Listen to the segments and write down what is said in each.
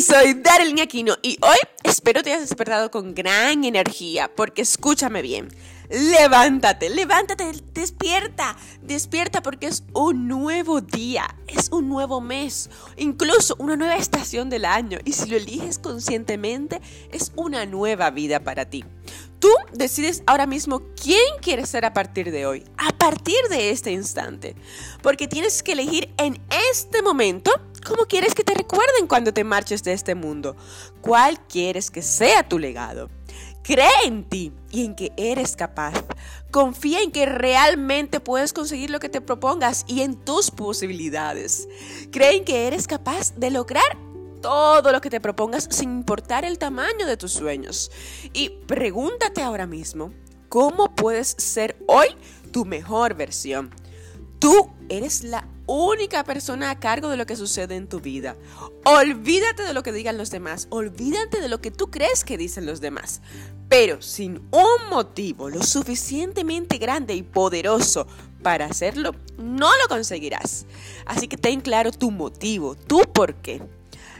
Soy Darlene Aquino y hoy espero te hayas despertado con gran energía porque escúchame bien. Levántate, levántate, despierta, despierta porque es un nuevo día, es un nuevo mes, incluso una nueva estación del año y si lo eliges conscientemente es una nueva vida para ti. Tú decides ahora mismo quién quieres ser a partir de hoy, a partir de este instante, porque tienes que elegir en este momento cómo quieres que te recuerden cuando te marches de este mundo, cuál quieres que sea tu legado. Cree en ti y en que eres capaz. Confía en que realmente puedes conseguir lo que te propongas y en tus posibilidades. Cree en que eres capaz de lograr todo lo que te propongas sin importar el tamaño de tus sueños. Y pregúntate ahora mismo, ¿cómo puedes ser hoy tu mejor versión? Tú eres la única persona a cargo de lo que sucede en tu vida. Olvídate de lo que digan los demás, olvídate de lo que tú crees que dicen los demás. Pero sin un motivo lo suficientemente grande y poderoso para hacerlo, no lo conseguirás. Así que ten claro tu motivo, tu por qué.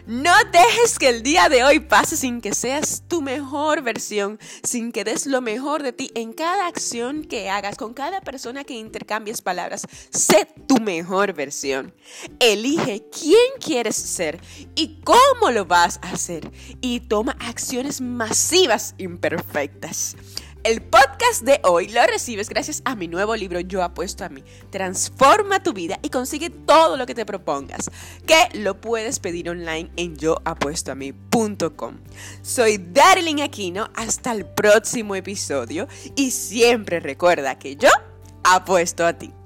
No dejes que el día de hoy pase sin que seas tu mejor versión, sin que des lo mejor de ti en cada acción que hagas, con cada persona que intercambies palabras. Sé tu mejor versión. Elige quién quieres ser y cómo lo vas a hacer. Y toma acciones masivas imperfectas. El podcast de hoy lo recibes gracias a mi nuevo libro Yo apuesto a mí. Transforma tu vida y consigue todo lo que te propongas, que lo puedes pedir online en yoapuestoami.com. Soy Darling Aquino, hasta el próximo episodio y siempre recuerda que yo apuesto a ti.